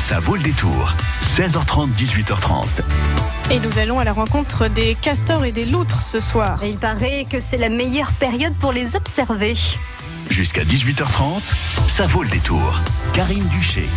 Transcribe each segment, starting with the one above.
Ça vaut le détour. 16h30, 18h30. Et nous allons à la rencontre des castors et des loutres ce soir. Et il paraît que c'est la meilleure période pour les observer. Jusqu'à 18h30, ça vaut le détour. Karine Duché.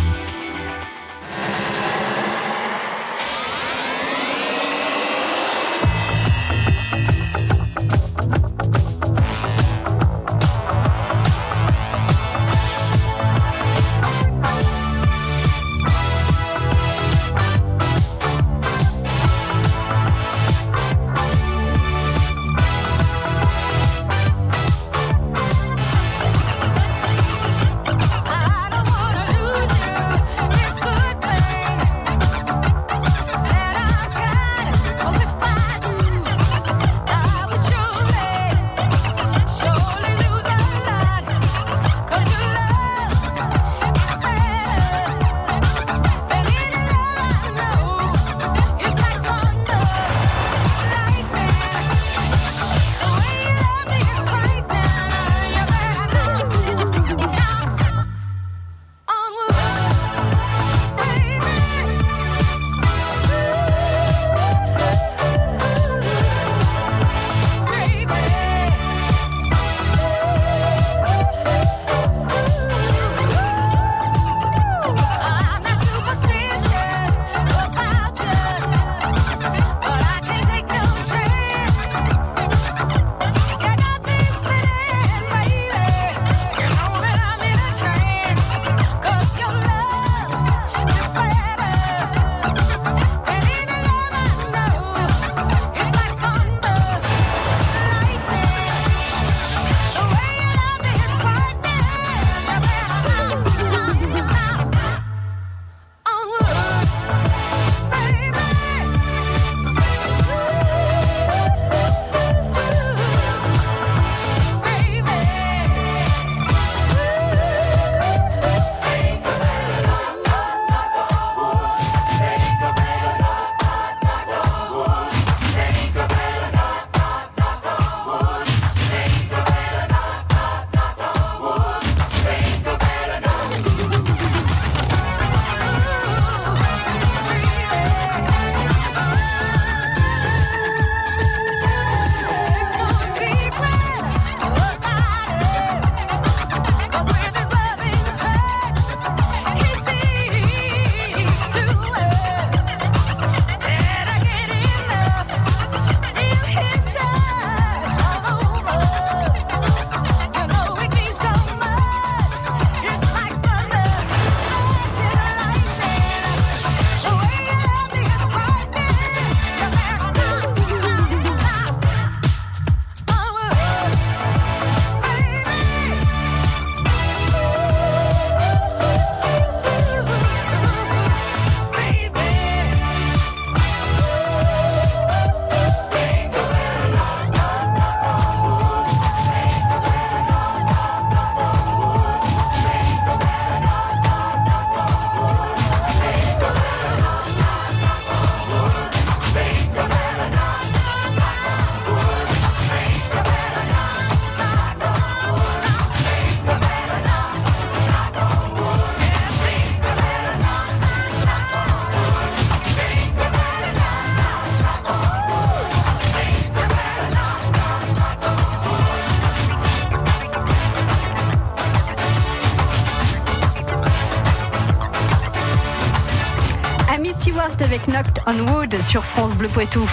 On Wood sur France Bleu Poitou.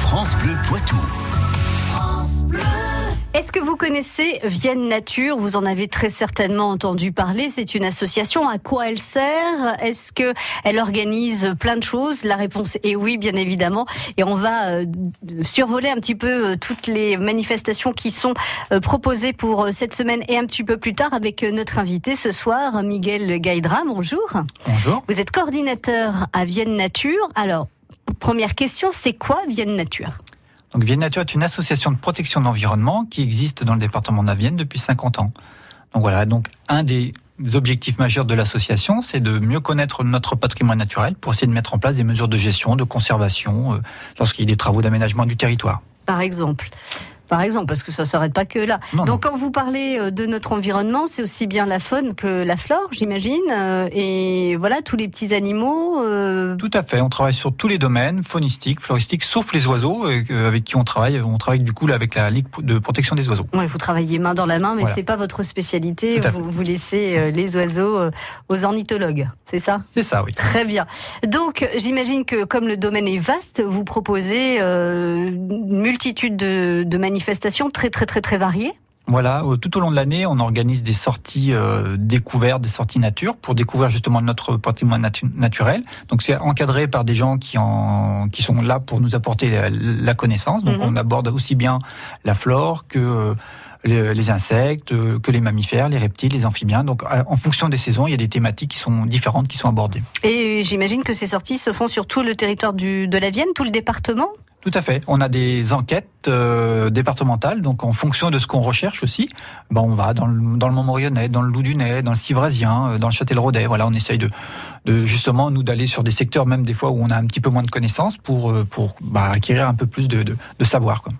France Bleu Poitou. Est-ce que vous connaissez Vienne Nature? Vous en avez très certainement entendu parler. C'est une association. À quoi elle sert? Est-ce que elle organise plein de choses? La réponse est oui, bien évidemment. Et on va euh, survoler un petit peu euh, toutes les manifestations qui sont euh, proposées pour cette semaine et un petit peu plus tard avec notre invité ce soir, Miguel Gaïdra. Bonjour. Bonjour. Vous êtes coordinateur à Vienne Nature. Alors, première question, c'est quoi Vienne Nature? Donc Vienne Nature est une association de protection de l'environnement qui existe dans le département de la Vienne depuis 50 ans. Donc voilà, donc un des objectifs majeurs de l'association, c'est de mieux connaître notre patrimoine naturel pour essayer de mettre en place des mesures de gestion, de conservation, euh, lorsqu'il y a des travaux d'aménagement du territoire. Par exemple par exemple, parce que ça s'arrête pas que là. Non, Donc quand vous parlez euh, de notre environnement, c'est aussi bien la faune que la flore, j'imagine, euh, et voilà tous les petits animaux. euh, Tout à fait. On travaille sur tous les domaines, faunistiques, floristiques, sauf les oiseaux, avec qui on travaille. On travaille du coup là, avec la Ligue de protection des oiseaux. Ouais, vous travaillez main dans la main, mais Voilà. c'est pas votre spécialité. Vous, vous laissez les oiseaux aux ornithologues, c'est ça? C'est ça, oui. Très bien. Donc, j'imagine que comme le domaine est vaste, vous proposez euh, une multitude de, de manifestations très très très très variées. Voilà, tout au long de l'année, on organise des sorties euh, découvertes, des sorties nature, pour découvrir justement notre patrimoine natu- naturel. Donc c'est encadré par des gens qui, en, qui sont là pour nous apporter la, la connaissance. Donc Mhm. on aborde aussi bien la flore que euh, les, les insectes, euh, que les mammifères, les reptiles, les amphibiens. Donc en fonction des saisons, il y a des thématiques qui sont différentes, qui sont abordées. Et j'imagine que ces sorties se font sur tout le territoire du, de la Vienne, tout le département? Tout à fait. On a des enquêtes euh, départementales, donc en fonction de ce qu'on recherche aussi, ben on va dans le, dans le Montmorillonnais, dans le Loudunais, dans le Civrasien, euh, dans le Châtelleraudais. Voilà, on essaye de, de justement nous d'aller sur des secteurs même des fois où on a un petit peu moins de connaissances pour euh, pour bah, acquérir un peu plus de, de, de savoir. Quoi.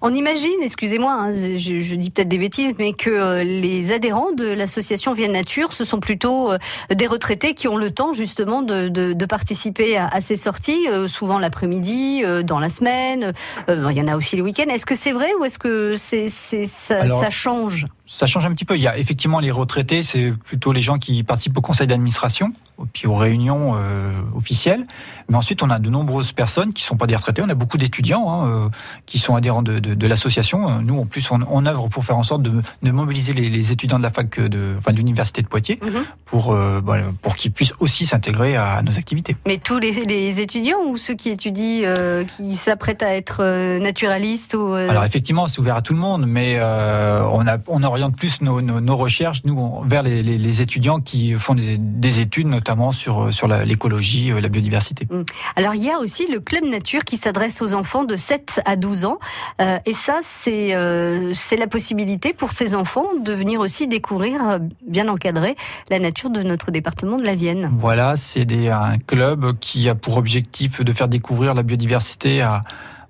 On imagine, excusez-moi, hein, je, je dis peut-être des bêtises, mais que euh, les adhérents de l'association Vienne Nature, ce sont plutôt euh, des retraités qui ont le temps justement de, de, de participer à, à ces sorties, euh, souvent l'après-midi, dans la semaine. Il y en a aussi les week-ends. Est-ce que c'est vrai ou est-ce que c'est, c'est, ça, Alors, ça change? Ça change un petit peu. Il y a effectivement les retraités, c'est plutôt les gens qui participent au conseil d'administration, puis aux réunions euh, officielles. Mais ensuite, on a de nombreuses personnes qui sont pas des retraités. On a beaucoup d'étudiants hein, euh, qui sont adhérents de, de, de l'association. Nous, en plus, on, on œuvre pour faire en sorte de, de mobiliser les, les étudiants de la fac de, enfin, de l'université de Poitiers Mhm. pour euh, voilà, pour qu'ils puissent aussi s'intégrer à nos activités. Mais tous les, les étudiants ou ceux qui étudient, euh, qui s'apprêtent à être naturalistes ou Alors effectivement, c'est ouvert à tout le monde, mais on, a, on oriente plus nos, nos, nos recherches nous on- vers les, les, les étudiants qui font des, des études, notamment sur sur la- l'écologie, euh, la biodiversité. Alors il y a aussi le club nature qui s'adresse aux enfants de 7 à 12 ans Euh, et ça c'est euh, la possibilité pour ces enfants de venir aussi découvrir euh, bien encadré la nature de notre département de la Vienne. Voilà, c'est un club qui a pour objectif de faire découvrir la biodiversité à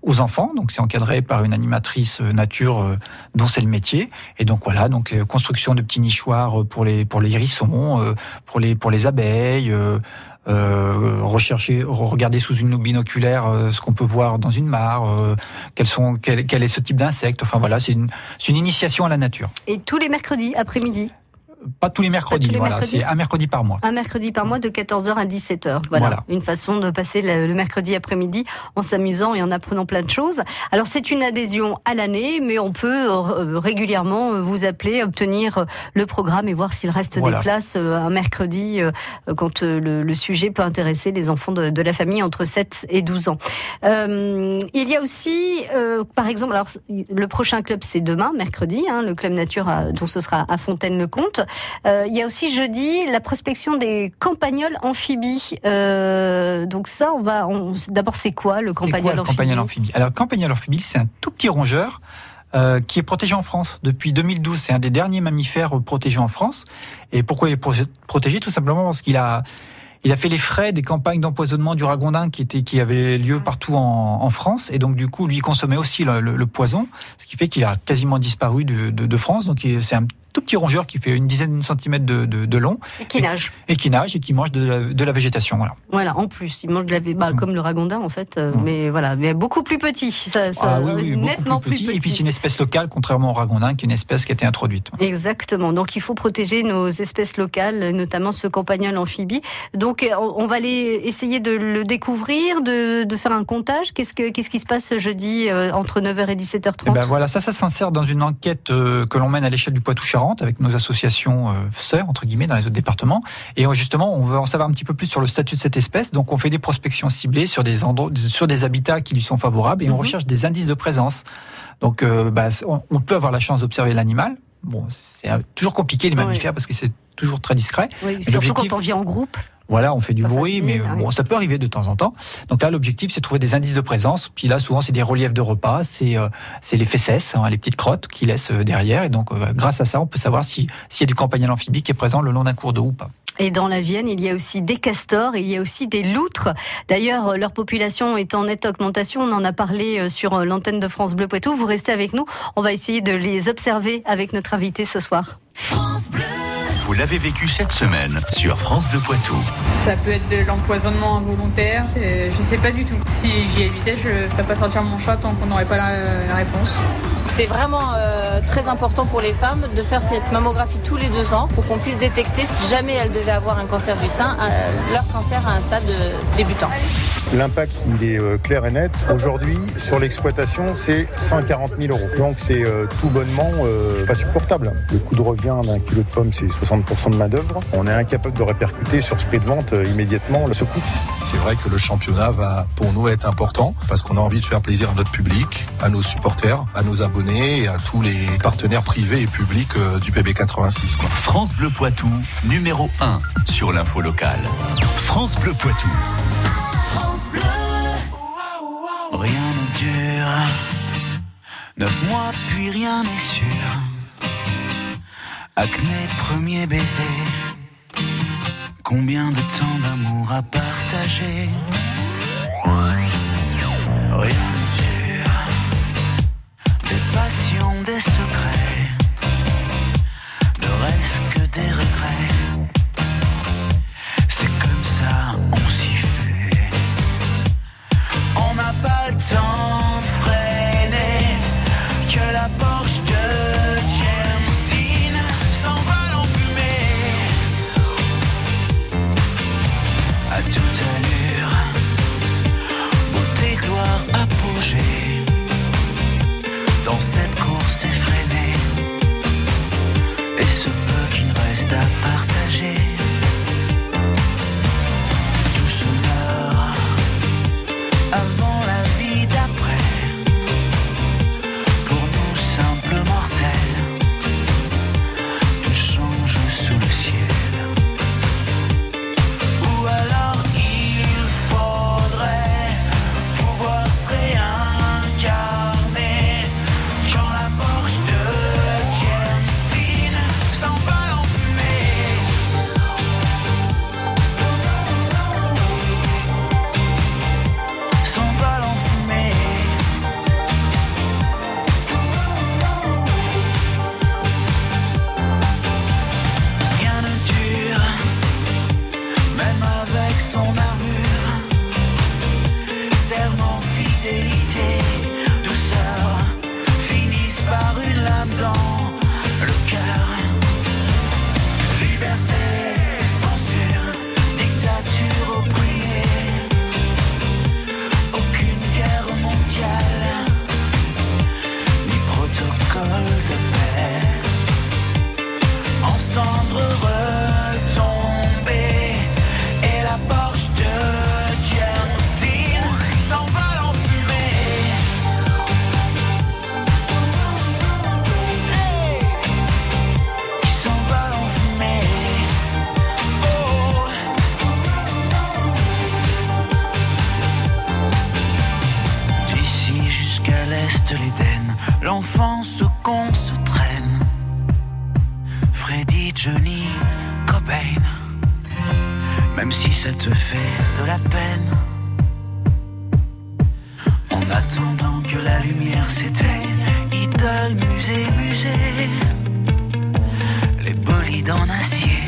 aux enfants, donc c'est encadré par une animatrice euh, nature euh, dont c'est le métier, et donc voilà, donc euh, construction de petits nichoirs pour les pour les hérissons, pour les pour les abeilles, euh, rechercher, regarder sous une loupe binoculaire ce qu'on peut voir dans une mare, euh, quels sont quel, quel est ce type d'insecte, enfin voilà, c'est une une initiation à la nature. Et tous les mercredis après-midi, Pas tous les mercredis, tous les voilà, c'est un mercredi par mois. un mercredi par mois de 14h à 17h. Voilà, Voilà. une façon de passer le, mercredi après-midi en s'amusant et en apprenant plein de choses. Alors c'est une adhésion à l'année, mais on peut euh, régulièrement euh, vous appeler, obtenir euh, le programme et voir s'il reste Voilà. des places euh, un mercredi euh, quand euh, le, le sujet peut intéresser les enfants de, de la famille entre 7 et 12 ans. Euh, il y a aussi, euh, par exemple, alors le prochain club c'est demain, mercredi, hein, le club nature à- dont ce sera à Fontaine-le-Comte. Euh, il y a aussi jeudi la prospection des campagnols amphibies. Euh, donc ça, on va. on- D'abord, c'est quoi le campagnol amphibie campagnol amphibie? Alors, campagnol amphibie, c'est un tout petit rongeur euh, qui est protégé en France depuis 2012. C'est un des derniers mammifères protégés en France. Et pourquoi il est pro- protégé? Tout simplement parce qu'il a il a fait les frais des campagnes d'empoisonnement du ragondin qui étaient qui avaient lieu partout en, en France et donc du coup lui consommait aussi le, le- le poison, ce qui fait qu'il a quasiment disparu de, de- de France. Donc c'est un tout petit rongeur qui fait une dizaine de centimètres de, de- de long qui nage. et qui nage et qui mange de la, de la végétation. Voilà. Voilà, en plus, il mange de la bah, comme le ragondin en fait, euh, Mm. mais voilà, mais beaucoup plus petit. Ça, ça- Ah oui, oui, beaucoup nettement plus petit. Et puis c'est une espèce locale, contrairement au ragondin, qui est une espèce qui a été introduite. Exactement. Donc il faut protéger nos espèces locales, notamment ce campagnol amphibie. Donc euh, on va aller essayer de le découvrir, de, de faire un comptage. Qu'est-ce que qu'est-ce qui se passe jeudi euh, entre 9h et 17h30 Eh ben voilà, ça, ça s'insère dans une enquête euh, que l'on mène à l'échelle du Poitou-Charentes avec nos associations euh, sœurs entre guillemets dans les autres départements. Et euh, justement, on veut en savoir un petit peu plus sur le statut de cette espèce. Donc, on fait des prospections ciblées sur des sur des habitats qui lui sont favorables et on Mhm. recherche des indices de présence. Donc, euh, bah, on, peut avoir la chance d'observer l'animal. Bon, c'est toujours compliqué les mammifères parce que c'est toujours très discret. Oui, surtout quand on vit en groupe. Voilà, on fait du bruit, facile, mais ouais. bon, ça peut arriver de temps en temps. Donc là, l'objectif, c'est de trouver des indices de présence. Puis là, souvent, c'est des reliefs de repas, c'est euh, c'est les fesses, hein, les petites crottes qui laissent euh, derrière. Et donc, euh, grâce à ça, on peut savoir si- s'il y a du campagnol amphibie qui est présent le long d'un cours d'eau ou pas. Et dans la Vienne, il y a aussi des castors et il y a aussi des loutres. D'ailleurs, leur population est en nette augmentation. On en a parlé sur l'antenne de France Bleu Poitou. Vous restez avec nous. On va essayer de les observer avec notre invité ce soir. France Bleu. Vous l'avez vécu cette semaine sur France Bleu Poitou. Ça peut être de l'empoisonnement involontaire. Je sais pas du tout. Si j'y évitais, je ne ferais pas sortir mon chat tant qu'on n'aurait pas la réponse. C'est vraiment euh, très important pour les femmes de faire cette mammographie tous les deux ans pour qu'on puisse détecter si jamais elles devaient avoir un cancer du sein, euh, leur cancer à un stade débutant. L'impact, il est euh, clair et net. Aujourd'hui, sur l'exploitation, c'est 140 000 euros. Donc c'est tout bonnement pas supportable. Le coût de revient d'un kilo de pommes, c'est 60% de main-d'œuvre. On est incapable de répercuter sur ce prix de vente immédiatement ce coût. C'est vrai que le championnat va pour nous être important parce qu'on a envie de faire plaisir à notre public, à nos supporters, à nos abonnés et à tous les partenaires privés et publics euh, du PB86. France Bleu Poitou, numéro 1 sur l'info locale. France Bleu Poitou. France Bleu. Rien ne dure. Neuf mois, puis rien n'est sûr. Acné, premier baiser. Combien de temps d'amour à partager Rien des secrets, ne reste que des regrets. L'est l'Éden, l'enfance qu'on se traîne. Freddy, Johnny, Cobain. Même si ça te fait de la peine. En attendant que la lumière s'éteigne, idole, musée, musée. Les bolides en acier.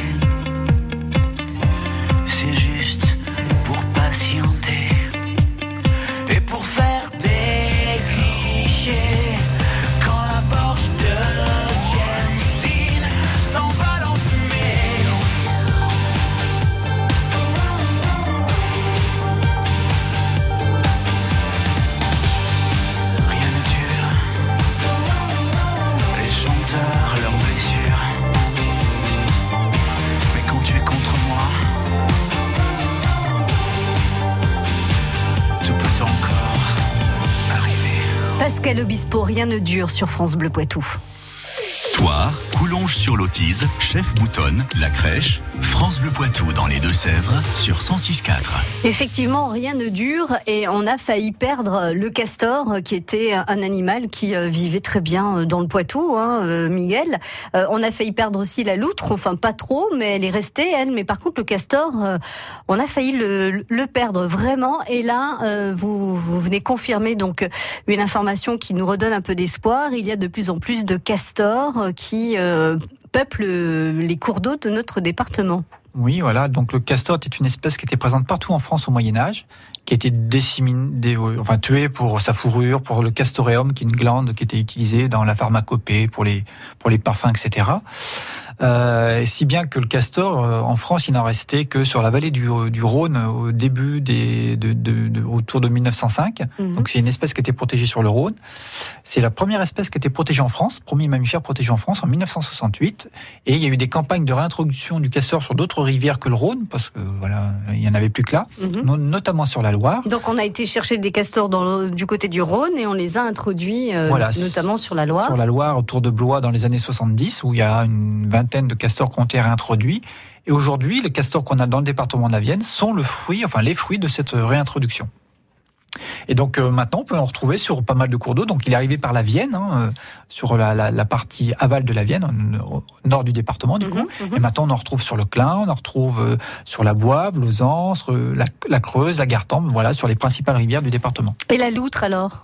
Ne dure sur France Bleu Poitou. Toire, Coulonges-sur-Lotise, Chef Boutonne, La Crèche, France Bleu Poitou dans les Deux-Sèvres sur 106.4. Effectivement, rien ne dure et on a failli perdre le castor qui était un animal qui euh, vivait très bien euh, dans le Poitou, hein, euh, Miguel. Euh, on a failli perdre aussi la loutre, enfin pas trop, mais elle est restée, elle. Mais par contre, le castor, euh, on a failli le, perdre vraiment. Et là, euh, vous, venez confirmer donc une information qui nous redonne un peu d'espoir. Il y a de plus en plus de castors euh, qui euh, peuplent les cours d'eau de notre département. Oui, voilà. Donc le castor est une espèce qui était présente partout en France au Moyen Âge, qui a été déciminée, enfin tuée pour sa fourrure, pour le castoreum, qui est une glande qui était utilisée dans la pharmacopée pour les pour les parfums, etc. Euh, si bien que le castor, euh, en France, il n'en restait que sur la vallée du, du Rhône au début des, de, de, de, autour de 1905. Mhm. Donc c'est une espèce qui était protégée sur le Rhône. C'est la première espèce qui était protégée en France, premier mammifère protégé en France en 1968. Et il y a eu des campagnes de réintroduction du castor sur d'autres rivières que le Rhône, parce que voilà, il y en avait plus que là, Mhm. no- notamment sur la Loire. Donc on a été chercher des castors dans du côté du Rhône et on les a introduits euh, Voilà. notamment sur la Loire. Sur la Loire, autour de Blois, dans les années 70, où il y a une vingtaine de castors qui ont été réintroduits. Et aujourd'hui, les castors qu'on a dans le département de la Vienne sont le fruit, enfin les fruits de cette réintroduction. Et donc euh, maintenant, on peut en retrouver sur pas mal de cours d'eau. Donc il est arrivé par la Vienne, hein, euh, sur la, la- la partie aval de la Vienne, au nord du département du coup. Mhm, mhm. Et maintenant, on en retrouve sur le Clin, on en retrouve euh, sur la Boive, Lausanne, euh, la, la Creuse, la Gartempe, voilà, sur les principales rivières du département. Et la loutre alors?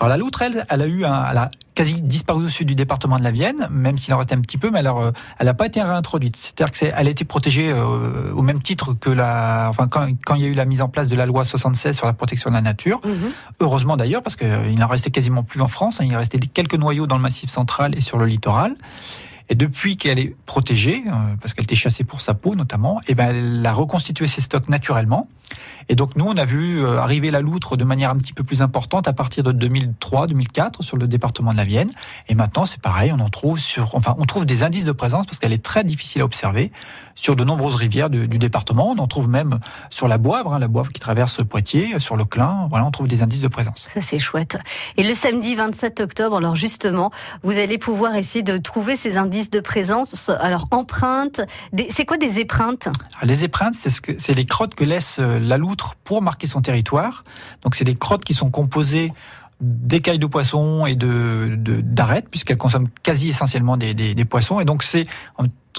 Alors la loutre, elle, elle a eu, un, elle a quasi disparu au sud du département de la Vienne, même s'il en restait un petit peu, mais alors, euh, elle n'a pas été réintroduite. C'est-à-dire qu'elle a été protégée euh, au même titre que la, enfin quand, quand il y a eu la mise en place de la loi 76 sur la protection de la nature. Mhm. Heureusement d'ailleurs, parce qu'il n'en restait quasiment plus en France. hein. il restait quelques noyaux dans le massif central et sur le littoral. Et depuis qu'elle est protégée, euh, parce qu'elle était chassée pour sa peau notamment, et ben elle a reconstitué ses stocks naturellement. Et donc nous, on a vu euh, arriver la loutre de manière un petit peu plus importante à partir de 2003-2004 sur le département de la Vienne. Et maintenant, c'est pareil, on en trouve sur, enfin, on trouve des indices de présence parce qu'elle est très difficile à observer sur de nombreuses rivières du département. On en trouve même sur la Boivre, hein, la Boivre qui traverse Poitiers, sur le Clin. Voilà, on trouve des indices de présence. Ça c'est chouette. Et le samedi 27 octobre, alors justement, vous allez pouvoir essayer de trouver ces indices de présence. Alors empreintes, des- c'est quoi des épreintes? Alors, Les épreintes, c'est ce que, les crottes que laisse euh, la loutre pour marquer son territoire. Donc, c'est des crottes qui sont composées d'écailles de poissons et de d'arêtes, puisqu'elle consomme quasi essentiellement des, des, des poissons. Et donc, c'est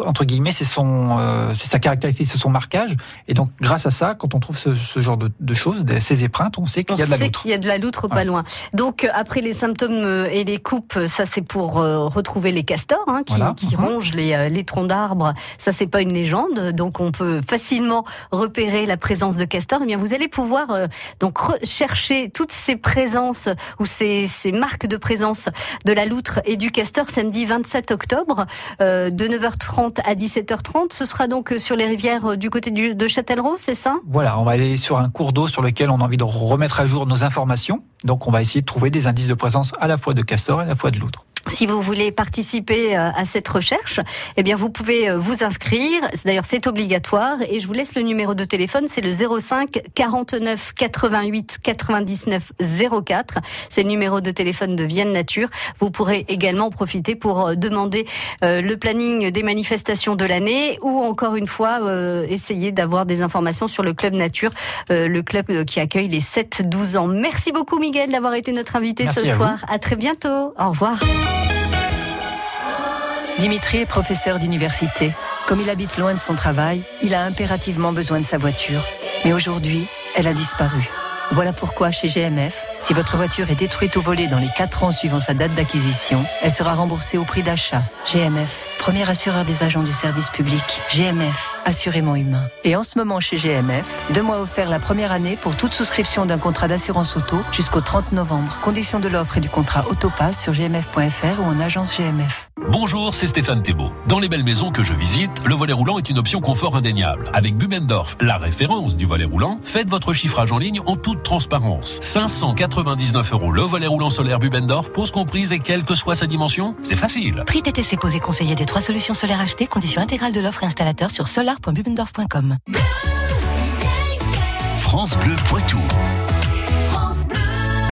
entre guillemets, c'est son, euh, c'est sa caractéristique, c'est son marquage. Et donc, grâce à ça, quand on trouve ce, ce genre de, de choses, de- ces épreintes, on sait qu'il y a de la sait loutre. qu'il y a de la loutre pas Ouais. loin. Donc euh, après les symptômes euh, et les coupes, ça c'est pour euh, retrouver les castors hein, qui, Voilà. qui Mhm. rongent les, euh, les troncs d'arbres. Ça c'est pas une légende, donc on peut facilement repérer la présence de castors. Eh bien vous allez pouvoir euh, donc rechercher toutes ces présences ou ces, ces marques de présence de la loutre et du castor samedi 27 octobre euh, de 9h30 à 17h30. Ce sera donc euh, sur les rivières euh, du côté de Châtellerault, c'est ça? Voilà, on va aller sur un cours d'eau sur lequel on a envie de remettre à jour nos informations. Donc, on va essayer de trouver des indices de présence à la fois de castor et à la fois de loutre. Si vous voulez participer euh, à cette recherche, eh bien vous pouvez euh, vous inscrire. D'ailleurs, c'est obligatoire et je vous laisse le numéro de téléphone, c'est le 05 49 88 99 04. C'est le numéro de téléphone de Vienne Nature. Vous pourrez également en profiter pour euh, demander le planning des manifestations de l'année ou encore une fois essayer d'avoir des informations sur le club Nature, le club qui accueille les 7-12 ans. Merci beaucoup Miguel d'avoir été notre invité Merci ce à soir. À très bientôt. Au revoir. Dimitri est professeur d'université. Comme il habite loin de son travail, il a impérativement besoin de sa voiture. Mais aujourd'hui, elle a disparu. Voilà pourquoi chez GMF, si votre voiture est détruite ou volée dans les 4 ans suivant sa date d'acquisition, elle sera remboursée au prix d'achat. GMF, premier assureur des agents du service public. GMF, assurément humain. Et en ce moment chez GMF, deux mois offerts la première année pour toute souscription d'un contrat d'assurance auto jusqu'au 30 novembre. Conditions de l'offre et du contrat Autopass sur gmf.fr ou en agence GMF. Bonjour, c'est Stéphane Thébault. Dans les belles maisons que je visite, le volet roulant est une option confort indéniable. Avec Bubendorf, la référence du volet roulant, faites votre chiffrage en ligne en toute transparence. 599 euros le volet roulant solaire Bubendorf, pose comprise et quelle que soit sa dimension, c'est facile. Prix TTC posé conseiller des trois solutions solaires achetées, condition intégrale de l'offre et installateur sur solar.bubendorf.com. France Bleu Poitou.